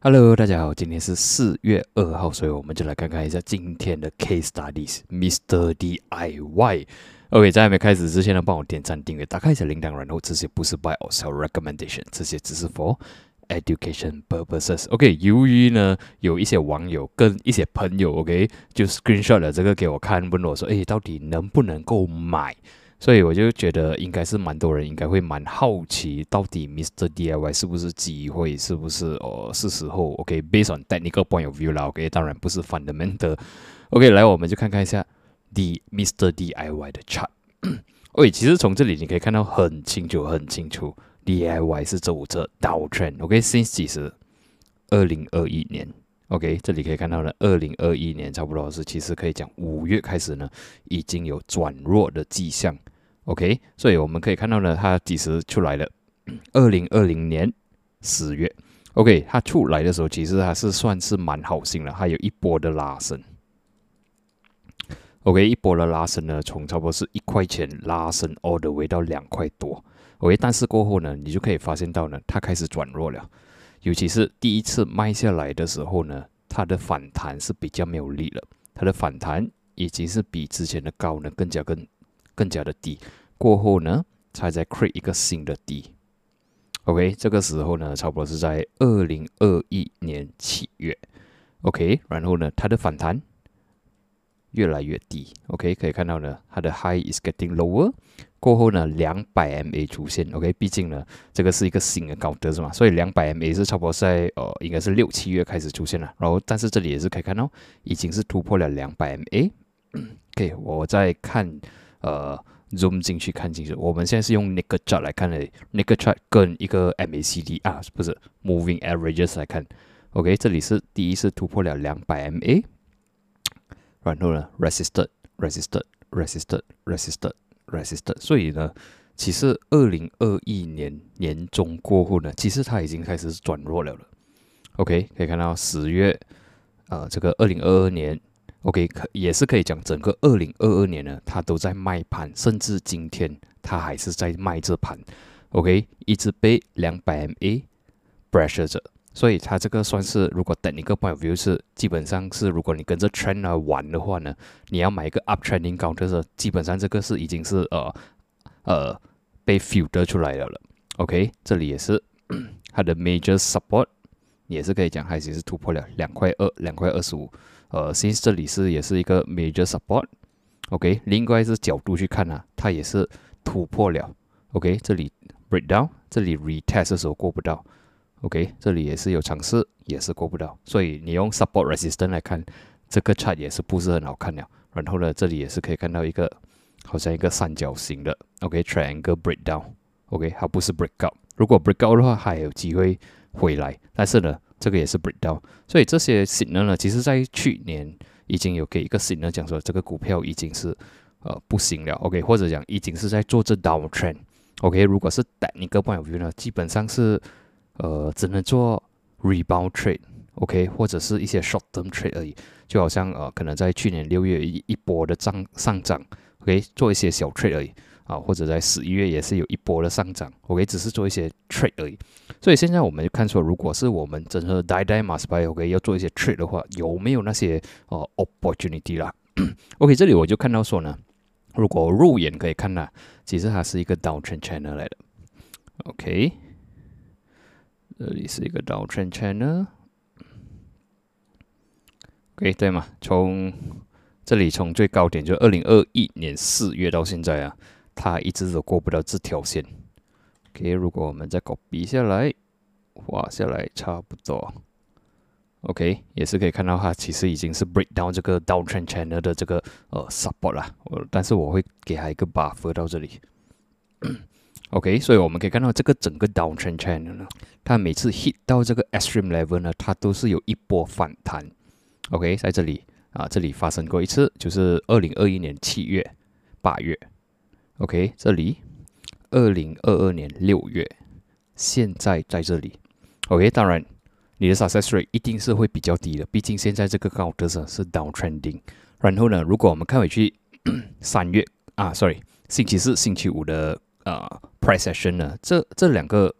Hello，大家好，今天是四月二号，所以我们就来看看一下今天的 Case Studies，Mr. DIY。OK，在还没开始之前呢，帮我点赞、订阅、打开一下铃铛，然后这些不是 Buy or Sell Recommendation，这些只是 For Education purposes。OK，由于呢有一些网友跟一些朋友，OK，就 Screenshot 了这个给我看，问我说，诶，到底能不能够买？所以我就觉得应该是蛮多人应该会蛮好奇，到底 Mr. DIY 是不是机会，是不是哦是时候？OK，based on technical point of view 啦，OK，当然不是 fundamental。OK，来我们就看看一下 The Mr. DIY 的 chart。OK，其实从这里你可以看到很清楚，很清楚，DIY 是走着 downtrend。OK，since 其实二零二一年，OK，这里可以看到了，二零二一年差不多是其实可以讲五月开始呢，已经有转弱的迹象。OK，所以我们可以看到呢，它几时出来的？二零二零年十月。OK，它出来的时候，其实还是算是蛮好心了，还有一波的拉升。OK，一波的拉升呢，从差不多是一块钱拉升，all the way 到两块多。OK，但是过后呢，你就可以发现到呢，它开始转弱了，尤其是第一次卖下来的时候呢，它的反弹是比较没有力了，它的反弹已经是比之前的高呢更加更。更加的低，过后呢，才在 create 一个新的低。OK，这个时候呢，差不多是在二零二一年七月。OK，然后呢，它的反弹越来越低。OK，可以看到呢，它的 high is getting lower。过后呢，两百 MA 出现。OK，毕竟呢，这个是一个新的高德是吗？所以两百 MA 是差不多在呃，应该是六七月开始出现了。然后，但是这里也是可以看到，已经是突破了两百 MA。OK，我在看。呃，zoom 进去看清楚。我们现在是用那个 chart 来看的，那个 chart 跟一个 MACD 啊，不是 moving averages 来看。OK，这里是第一次突破了两百 MA，然后呢，resisted，resisted，resisted，resisted，resisted。所以呢，其实二零二一年年中过后呢，其实它已经开始转弱了了。OK，可以看到十月，呃，这个二零二二年。OK，可也是可以讲，整个二零二二年呢，它都在卖盘，甚至今天它还是在卖这盘。OK，一直被两百 MA pressure 着，所以它这个算是，如果等一个 point of view 是，基本上是，如果你跟着 trend 来玩的话呢，你要买一个 up trending counter 是，基本上这个是已经是呃呃被 filter 出来了了。OK，这里也是它的 major support，也是可以讲，还是是突破了两块二，两块二十五。呃，，since 这里是也是一个 major support，OK，另外是角度去看呢，它也是突破了，OK，这里 breakdown，这里 retest 的时候过不到，OK，这里也是有尝试，也是过不到，所以你用 support resistance 来看，这个 chart 也是不是很好看了。然后呢，这里也是可以看到一个好像一个三角形的，OK，triangle breakdown，OK，它不是 breakout，如果 breakout 的话还有机会回来，但是呢。这个也是 breakdown，所以这些新人呢，其实在去年已经有给一个新人讲说，这个股票已经是呃不行了，OK，或者讲已经是在做这 downtrend，OK，如果是 t e c h n i c a point of view 呢，基本上是呃只能做 rebound trade，OK，或者是一些 short term trade 而已，就好像呃可能在去年六月一一波的涨上涨，OK，做一些小 trade 而已。啊，或者在十一月也是有一波的上涨，OK，只是做一些 trade 而已。所以现在我们就看说，如果是我们真的 die die must buy，OK，要做一些 trade 的话，有没有那些哦 opportunity 啦？OK，这里我就看到说呢，如果入眼可以看呢，其实它是一个 downtrend channel 来的，OK，这里是一个 downtrend channel，OK，对吗？从这里从最高点就二零二一年四月到现在啊。它一直都过不了这条线。OK，如果我们再 copy 下来，画下来差不多。OK，也是可以看到它其实已经是 break down 这个 downtrend channel 的这个呃 support 啦。我但是我会给它一个 buffer 到这里。OK，所以我们可以看到这个整个 downtrend channel 呢，它每次 hit 到这个 extreme level 呢，它都是有一波反弹。OK，在这里啊，这里发生过一次，就是二零二一年七月、八月。OK，这里二零二二年六月，现在在这里。OK，当然你的 success rate 一定是会比较低的，毕竟现在这个高德是是 downtrending。然后呢，如果我们看回去 三月啊，sorry，星期四、星期五的呃 price session 呢，这这两个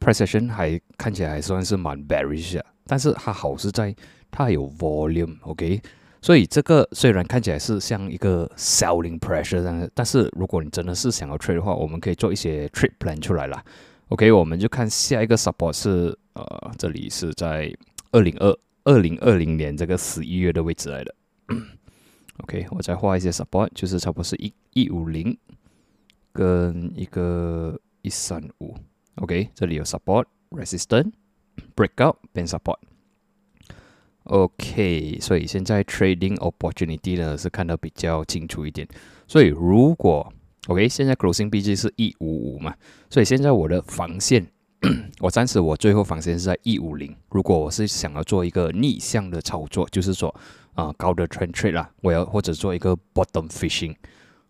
price action 还看起来还算是蛮 bearish 的，但是它好是在它有 volume，OK，所以这个虽然看起来是像一个 selling pressure 这样，但是如果你真的是想要 trade 的话，我们可以做一些 trade plan 出来了，OK，我们就看下一个 support 是呃，这里是在二零二二零二零年这个十一月的位置来的，OK，我再画一些 support，就是差不多是一一五零跟一个一三五。OK，这里有 support、resistance、breakout 变 support。OK，所以现在 trading opportunity 呢是看得比较清楚一点。所以如果 OK，现在 closing BG 是一五五嘛，所以现在我的防线，我暂时我最后防线是在一五零。如果我是想要做一个逆向的操作，就是说啊高的 trend trade 啦，我要或者做一个 bottom fishing。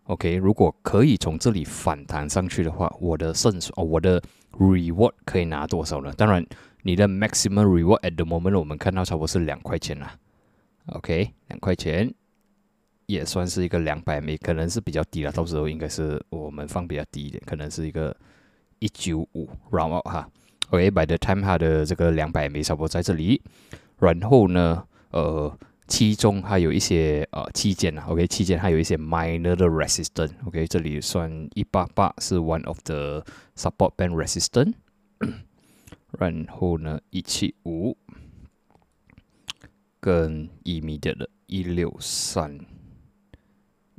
OK，如果可以从这里反弹上去的话，我的胜哦，我的 reward 可以拿多少呢？当然，你的 maximum reward at the moment 我们看到差不多是两块钱啦。OK，两块钱也算是一个两百枚，可能是比较低了。到时候应该是我们放比较低一点，可能是一个一九五 round 哈。OK，by the time 它的这个两百枚差不多在这里，然后呢，呃。其中还有一些呃期间啊，OK，期间还有一些 minor 的 resistance，OK，这里算一八八是 one of the support band resistance，然后呢一七五跟 immediate 的一六三，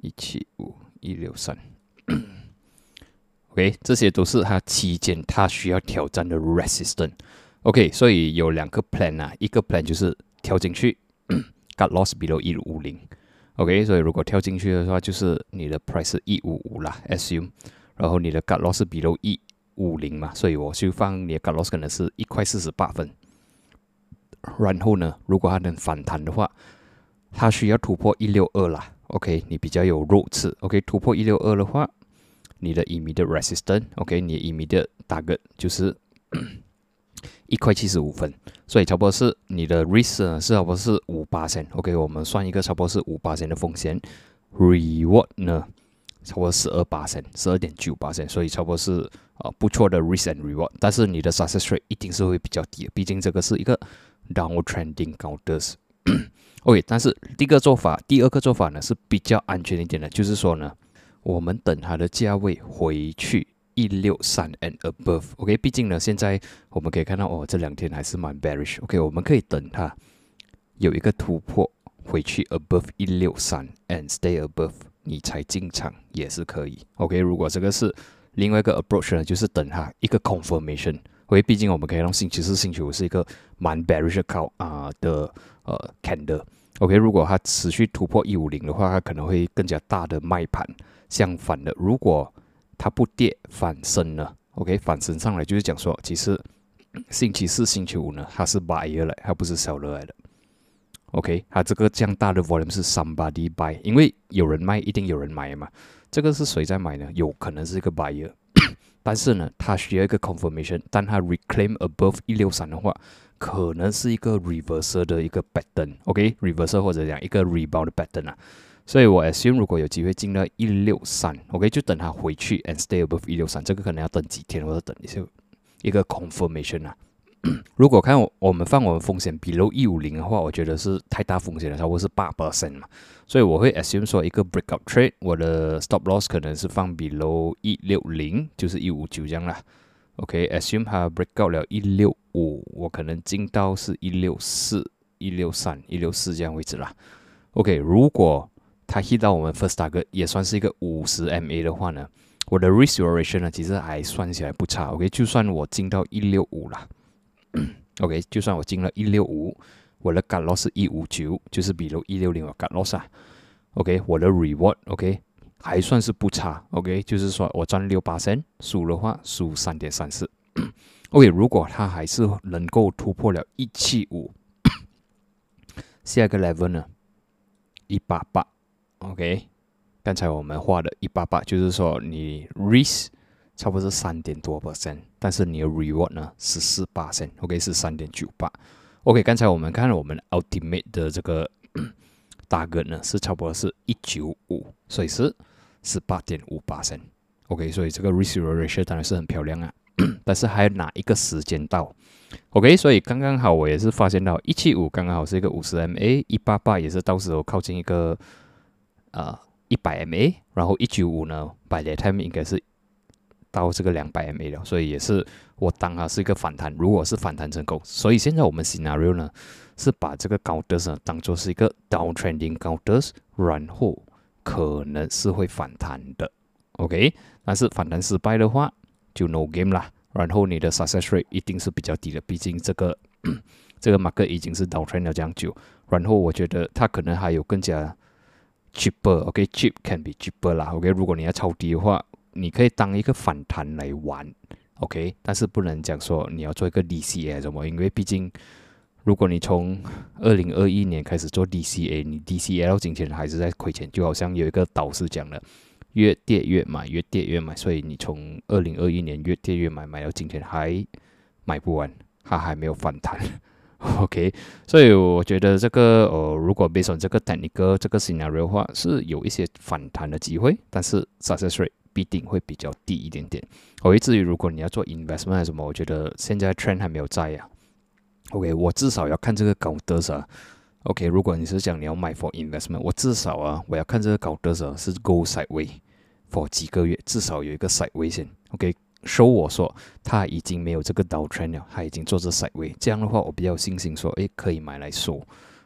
一七五一六三，OK，这些都是它期间它需要挑战的 resistance，OK，所以有两个 plan 啊，一个 plan 就是跳进去。Got loss below 一五零，OK，所以如果跳进去的话，就是你的 price 是一五五啦，assume，然后你的 got loss below 一五零嘛，所以我就放你的 got loss 可能是一块四十八分。然后呢，如果它能反弹的话，它需要突破一六二啦，OK，你比较有肉吃，OK，突破一六二的话，你的 immediate resistance，OK，你 immediate target 就是。一块七十五分，所以差不多是你的 risk 呢是差不多是五八千，OK，我们算一个差不多是五八千的风险，reward 呢差不多十二八千，十二点九八千，所以差不多是啊不错的 risk and reward，但是你的 success rate 一定是会比较低的，毕竟这个是一个 downward trending counters，OK，但是第一个做法，第二个做法呢是比较安全一点的，就是说呢，我们等它的价位回去。一六三 and above，OK，毕竟呢，现在我们可以看到哦，这两天还是蛮 bearish，OK，我们可以等它有一个突破回去 above 一六三 and stay above，你才进场也是可以，OK，如果这个是另外一个 approach 呢，就是等它一个 confirmation，因为毕竟我们可以用星期四、星期五是一个蛮 bearish 靠啊的呃 candle，OK，如果它持续突破一五零的话，它可能会更加大的卖盘。相反的，如果它不跌反升呢，OK，反升上来就是讲说，其实星期四、星期五呢，它是 buyer 来，它不是 seller 来的。，OK，它这个这样大的 volume 是 somebody buy，因为有人卖，一定有人买嘛。这个是谁在买呢？有可能是一个 buyer，但是呢，它需要一个 confirmation，但它 reclaim above 一六三的话，可能是一个 reversal 的一个 pattern，OK，reversal 或者讲一个 rebound pattern 啊。所以我 assume 如果有机会进到一六三，OK，就等它回去 and stay above 一六三，这个可能要等几天，或者等一些一个 confirmation 啊。如果看我们放我们风险 below 一五零的话，我觉得是太大风险了，差不多是八 percent 嘛。所以我会 assume 说一个 breakout trade，我的 stop loss 可能是放 below 一六零，就是一五九这样啦。OK，assume 它 breakout 了一六五，我可能进到是一六四、一六三、一六四这样位置啦。OK，如果它 hit 到我们 first star 也算是一个五十 MA 的话呢，我的 risk duration 呢其实还算起来不差。OK，就算我进到一六五了，OK，就算我进了一六五，我的 cut loss 是一五九，就是比如一六零我 cut loss 啊。OK，我的 reward OK 还算是不差。OK，就是说我赚六八三，输的话输三点三四。OK，如果它还是能够突破了一七五，下一个 level 呢，一八八。OK，刚才我们画的一八八，就是说你 risk 差不多是三点多 percent，但是你的 reward 呢是四八 percent，OK 是三点九八。OK，刚才我们看了我们 ultimate 的这个 大个呢是差不多是一九五，所以是十八点五 percent。OK，所以这个 risk ratio 当然是很漂亮啊。但是还有哪一个时间到？OK，所以刚刚好我也是发现到一七五刚刚好是一个五十 MA，一八八也是到时候靠近一个呃一百 MA，然后一九五呢，by the time 应该是到这个两百 MA 了，所以也是我当它是一个反弹，如果是反弹成功，所以现在我们 scenario 呢是把这个高德呢当做是一个 downtrending 高德，然后可能是会反弹的，OK，但是反弹失败的话就 no game 啦，然后你的 success rate 一定是比较低的，毕竟这个 这个马克已经是 downtrend 了这样久，然后我觉得它可能还有更加 cheaper，OK，cheap can be cheaper 啦，OK，如果你要超低的话。你可以当一个反弹来玩，OK，但是不能讲说你要做一个 DCA 什么，因为毕竟如果你从二零二一年开始做 DCA，你 DCA 到今天还是在亏钱，就好像有一个导师讲的，越跌越买，越跌越买，所以你从二零二一年越跌越买，买到今天还买不完，它还没有反弹，OK，所以我觉得这个呃，如果 based on 这个 technical 这个 scenario 的话，是有一些反弹的机会，但是 success rate。必定会比较低一点点。OK，至于如果你要做 investment 还是什么，我觉得现在 trend 还没有在呀。OK，我至少要看这个高德啊。OK，如果你是讲你要买 for investment，我至少啊，我要看这个高德啊是 go sideway for 几个月，至少有一个 sideway 先。OK，收我说他已经没有这个 dow trend 了，他已经做这 sideway，这样的话我比较有信心说，诶，可以买来收。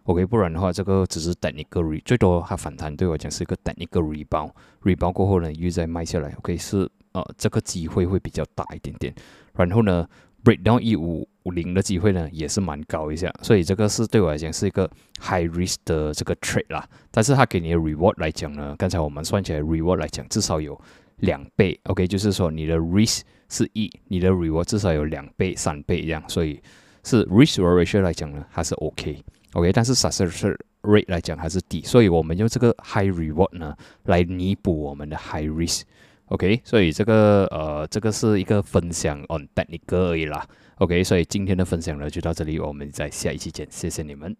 OK，不然的话，这个只是等一个 re，最多它反弹对我讲是一个等一个 rebound，rebound 过后呢又再卖下来。OK，是呃这个机会会比较大一点点。然后呢，breakdown 一五五零的机会呢也是蛮高一下，所以这个是对我来讲是一个 high risk 的这个 trade 啦。但是它给你的 reward 来讲呢，刚才我们算起来 reward 来讲至少有两倍。OK，就是说你的 risk 是一，你的 reward 至少有两倍、三倍这样，所以是 risk ratio 来讲呢还是 OK。OK，但是 success rate 来讲还是低，所以我们用这个 high reward 呢来弥补我们的 high risk。OK，所以这个呃，这个是一个分享 on technical 而已啦。OK，所以今天的分享呢就到这里，我们在下一期见，谢谢你们。